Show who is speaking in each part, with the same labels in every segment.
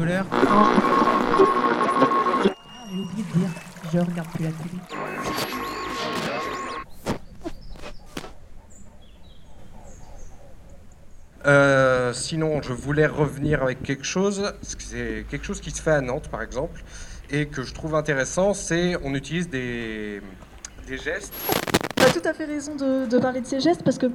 Speaker 1: colère.
Speaker 2: J'ai oublié de dire, je regarde plus la télé.
Speaker 3: Euh, sinon, je voulais revenir avec quelque chose. C'est quelque chose qui se fait à Nantes, par exemple, et que je trouve intéressant. C'est on utilise des, des gestes.
Speaker 4: Tu as tout à fait raison de, de parler de ces gestes parce que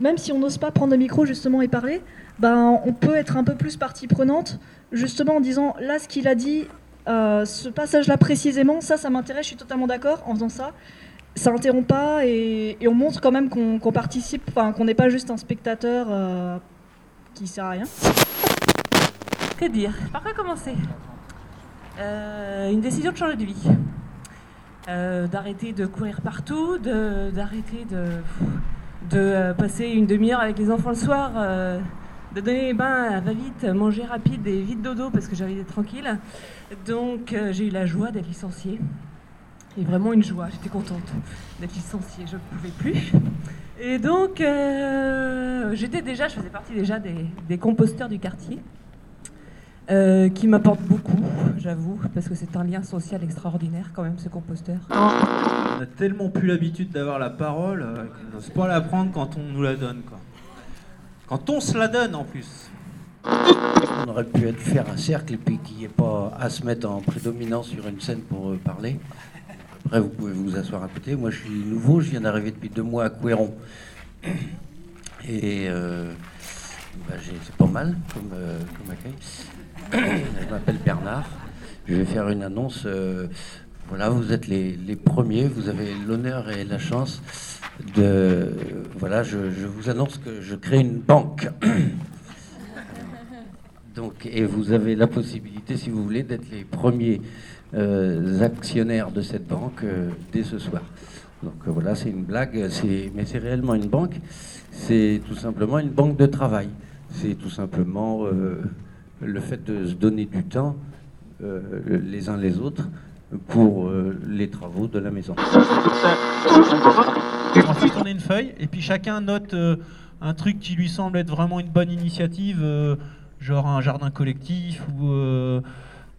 Speaker 4: même si on n'ose pas prendre le micro justement et parler, ben, on peut être un peu plus partie prenante justement en disant là ce qu'il a dit, euh, ce passage-là précisément, ça, ça m'intéresse, je suis totalement d'accord en faisant ça. Ça interrompt pas et, on montre quand même qu'on participe, qu'on n'est pas juste un spectateur euh, qui sert à rien.
Speaker 2: Que dire? Par quoi commencer? Euh, Une décision de changer de vie. Euh, d'arrêter de courir partout, d'arrêter de, de euh, passer une demi-heure avec les enfants le soir, euh, de donner les bains à va-vite, manger rapide et vite dodo parce que j'avais été tranquille. Donc euh, j'ai eu la joie d'être licenciée. Et vraiment une joie, j'étais contente d'être licenciée, je ne pouvais plus. Et donc j'étais déjà, je faisais partie déjà des, des composteurs du quartier. Euh, qui m'apportent beaucoup, j'avoue, parce que c'est un lien social extraordinaire quand même, ce composteur.
Speaker 1: On a tellement plus l'habitude d'avoir la parole euh, qu'on n'ose pas la prendre quand on nous la donne. Quoi. Quand on se la donne en plus.
Speaker 5: On aurait pu être- faire un cercle et puis qu'il n'y ait pas à se mettre en prédominance sur une scène pour euh, parler. Après, vous pouvez vous asseoir à côté. Moi, je suis nouveau, je viens d'arriver depuis deux mois à Couéron. Et euh, bah, c'est pas mal comme, euh, comme accueil. Je m'appelle Bernard. Je vais faire une annonce. euh, voilà, vous êtes les, premiers. Vous avez l'honneur et la chance de. Voilà, je, vous annonce que je crée une banque. Donc, et vous avez la possibilité, si vous voulez, d'être les premiers euh, actionnaires de cette banque euh, dès ce soir. Donc voilà, c'est une blague, mais c'est réellement une banque. C'est tout simplement une banque de travail. C'est tout simplement le fait de se donner du temps euh, les uns les autres pour euh, les travaux de la maison.
Speaker 1: On fait tourner une feuille et puis chacun note euh, un truc qui lui semble être vraiment une bonne initiative, genre un jardin collectif ou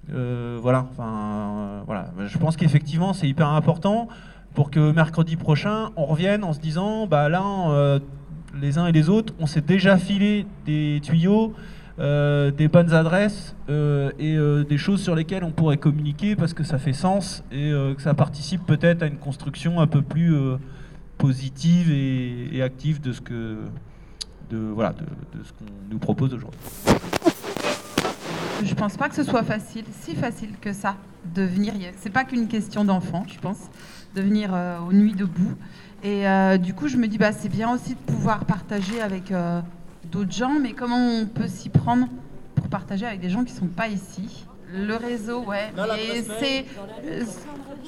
Speaker 1: voilà. Enfin voilà. Je pense qu'effectivement c'est hyper important pour que mercredi prochain on revienne en se disant bah là les uns et les autres on s'est déjà filé des tuyaux. Euh, des bonnes adresses euh, et euh, des choses sur lesquelles on pourrait communiquer parce que ça fait sens et que ça participe peut-être à une construction un peu plus positive et, active de ce que de voilà de, ce qu'on nous propose aujourd'hui.
Speaker 6: Je pense pas que ce soit facile, si facile que ça, de venir. C'est pas qu'une question d'enfant, je pense, de venir aux nuits debout. Et du coup, je me dis, bah, c'est bien aussi de pouvoir partager avec d'autres gens, mais comment on peut s'y prendre pour partager avec des gens qui sont pas ici? Le réseau, ouais. mais c'est. euh,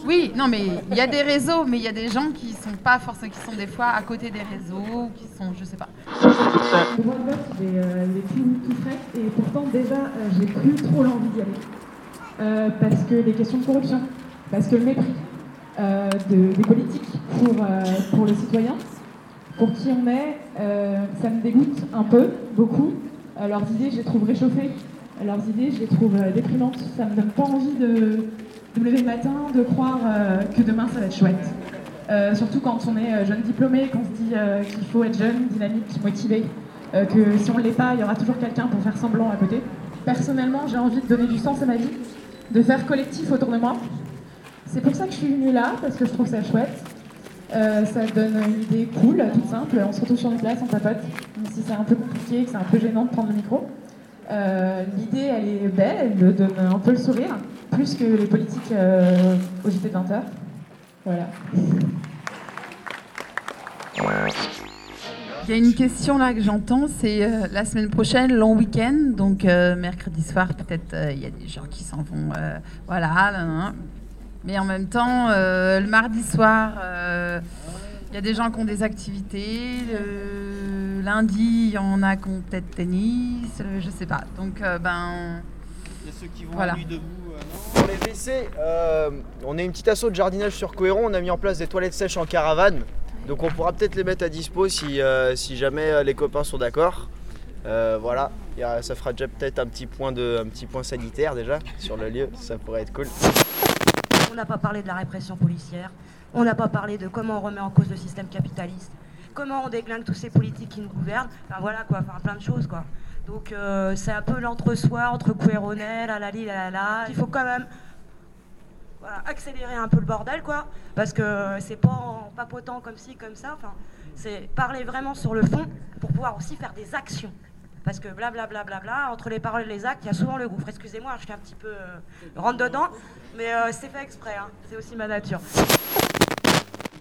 Speaker 6: oui, non, mais il y a des réseaux, mais il y a des gens qui sont pas forcément, qui sont des fois à côté des réseaux, ou qui sont, je sais pas.
Speaker 7: Le vote, il est, euh, il est tout, tout frais et pourtant déjà euh, j'ai plus trop l'envie d'y aller. Euh, parce que les questions de corruption, parce que le mépris euh, de- des politiques pour, euh, pour les citoyens, pour qui on est, euh, ça me dégoûte un peu, beaucoup. Leurs idées, je les trouve réchauffées, leurs idées, je les trouve euh, déprimantes. Ça me donne pas envie de, de me lever le matin, de croire euh, que demain ça va être chouette. Surtout quand on est jeune diplômé, qu'on se dit qu'il faut être jeune, dynamique, motivé, que si on ne l'est pas, il y aura toujours quelqu'un pour faire semblant à côté. Personnellement, j'ai envie de donner du sens à ma vie, de faire collectif autour de moi. C'est pour ça que je suis venue là, parce que je trouve ça chouette. Euh, ça donne une idée cool, toute simple. On se retrouve sur une place, on tapote, même si c'est un peu compliqué, que c'est un peu gênant de prendre le micro. Euh, L'idée, elle est belle, elle donne un peu le sourire, plus que les politiques euh, au JT de 20h. Voilà.
Speaker 6: Il y a une question là que j'entends, c'est euh, la semaine prochaine, long week-end, donc mercredi soir, peut-être il y a des gens qui s'en vont, voilà. là, là. Mais en même temps, euh, le mardi soir, euh, il y a des gens qui ont des activités. Le lundi, il y en a qui ont peut-être tennis, euh, je sais pas. Donc, euh, ben.
Speaker 8: Il y a ceux qui vont
Speaker 6: Voilà.
Speaker 8: à nuit debout. Pour les WC, on est une petite asso de jardinage sur Couéron. On a mis en place des toilettes sèches en caravane. Donc on pourra peut-être les mettre à dispo si, si jamais les copains sont d'accord. Euh, voilà, a- ça fera déjà peut-être un petit point de, un petit point sanitaire déjà sur le lieu, ça pourrait être cool.
Speaker 9: On n'a pas parlé de la répression policière, on n'a pas parlé de comment on remet en cause le système capitaliste, comment on déglingue tous ces politiques qui nous gouvernent, enfin voilà quoi, plein de choses quoi. Donc euh, c'est un peu l'entre-soi entre Couéronnet, la la la la. Il faut quand même accélérer un peu le bordel quoi, parce que c'est pas en papotant comme ci, comme ça, enfin c'est parler vraiment sur le fond pour pouvoir aussi faire des actions. Parce que blablabla, bla, bla, bla, entre les paroles et les actes, il y a souvent le gouffre. Excusez-moi, je suis un petit peu euh, rentre dedans, mais euh, c'est fait exprès, hein. c'est aussi ma nature.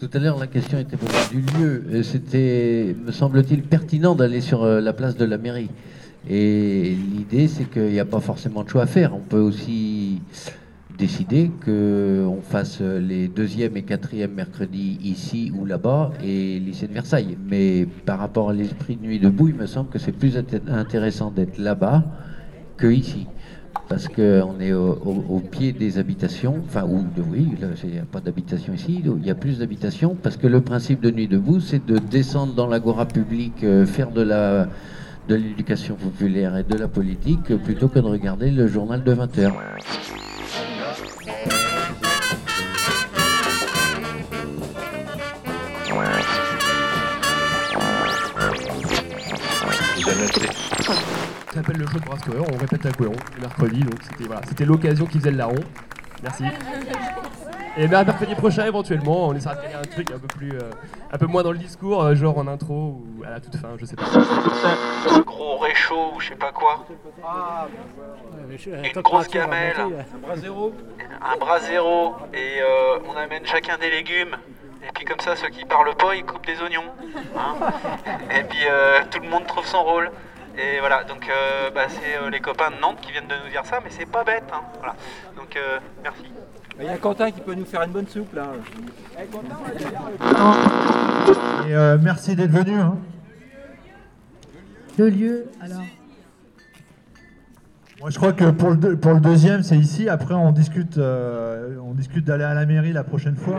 Speaker 5: Tout à l'heure, la question était posée du lieu. Euh, C'était, me semble-t-il, pertinent d'aller sur la place de la mairie. Et l'idée, c'est qu'il n'y a pas forcément de choix à faire. On peut aussi décider qu'on fasse les deuxième et quatrième mercredis ici ou là-bas et lycée de Versailles. Mais par rapport à l'esprit de Nuit debout, il me semble que c'est plus inté- intéressant d'être là-bas que ici. Parce qu'on est au, pied des habitations, enfin, oui, il n'y a pas d'habitation ici, il y a plus d'habitations, parce que le principe de Nuit debout, c'est de descendre dans l'agora publique, euh, faire de la de l'éducation populaire et de la politique, euh, plutôt que de regarder le journal de 20 heures.
Speaker 10: Ça s'appelle le show de Brasse Cohérent, on répète à Cohérent le mercredi, donc c'était voilà, c'était l'occasion qui faisait le larron. Merci. Et ben, mercredi prochain, éventuellement, on essaiera de gagner un truc un peu plus, euh, un peu moins dans le discours, euh, genre en intro ou à la toute fin, je sais pas.
Speaker 11: Un gros réchaud ou je sais pas quoi. Une grosse gamelle. Un bras zéro. Un bras zéro. Et euh, on amène chacun des légumes. Et puis comme ça, ceux qui parlent pas, ils coupent des oignons. hein. Et puis euh, tout le monde trouve son rôle. Et voilà, donc euh, bah, c'est euh, les copains de Nantes qui viennent de nous dire ça, mais c'est pas bête. hein. Voilà. Donc euh, merci.
Speaker 12: Il y a Quentin qui peut nous faire une bonne soupe là.
Speaker 13: Et euh, merci d'être venu. hein.
Speaker 14: Le lieu, alors
Speaker 13: Moi, je crois que pour le, deux- pour le deuxième, c'est ici. Après, on discute, euh, on discute d'aller à la mairie la prochaine fois.